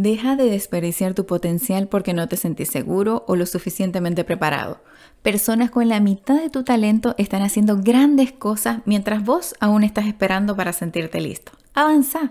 Deja de desperdiciar tu potencial porque no te sentís seguro o lo suficientemente preparado. Personas con la mitad de tu talento están haciendo grandes cosas mientras vos aún estás esperando para sentirte listo. Avanza.